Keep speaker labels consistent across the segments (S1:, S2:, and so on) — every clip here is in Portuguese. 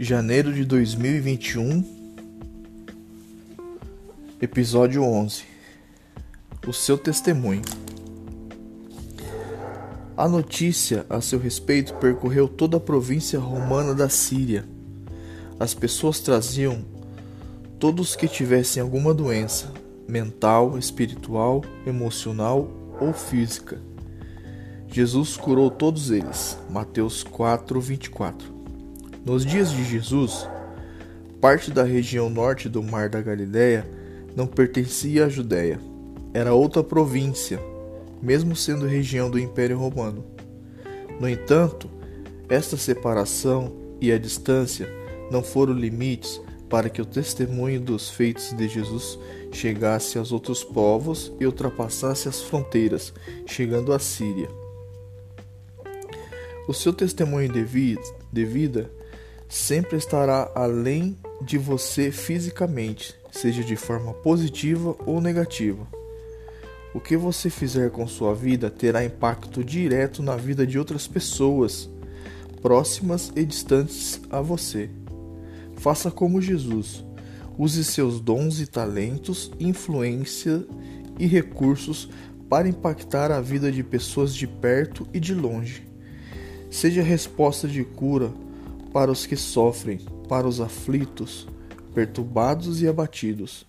S1: janeiro de 2021, episódio 11 O seu testemunho. A notícia a seu respeito percorreu toda a província romana da Síria. As pessoas traziam todos que tivessem alguma doença mental, espiritual, emocional ou física. Jesus curou todos eles. Mateus 4, 24. Nos dias de Jesus, parte da região norte do Mar da Galileia não pertencia à Judéia, era outra província, mesmo sendo região do Império Romano. No entanto, esta separação e a distância não foram limites para que o testemunho dos feitos de Jesus chegasse aos outros povos e ultrapassasse as fronteiras, chegando à Síria. O seu testemunho de vida sempre estará além de você fisicamente, seja de forma positiva ou negativa. O que você fizer com sua vida terá impacto direto na vida de outras pessoas, próximas e distantes a você. Faça como Jesus. Use seus dons e talentos, influência e recursos para impactar a vida de pessoas de perto e de longe. Seja resposta de cura para os que sofrem, para os aflitos, perturbados e abatidos.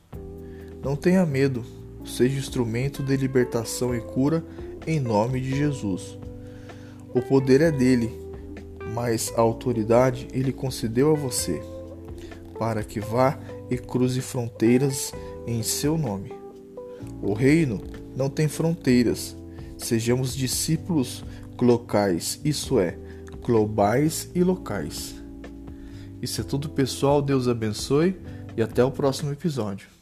S1: Não tenha medo, seja instrumento de libertação e cura em nome de Jesus. O poder é dele, mas a autoridade ele concedeu a você, para que vá e cruze fronteiras em seu nome. O reino não tem fronteiras. Sejamos discípulos locais, isso é, globais e locais. Isso é tudo, pessoal. Deus abençoe e até o próximo episódio.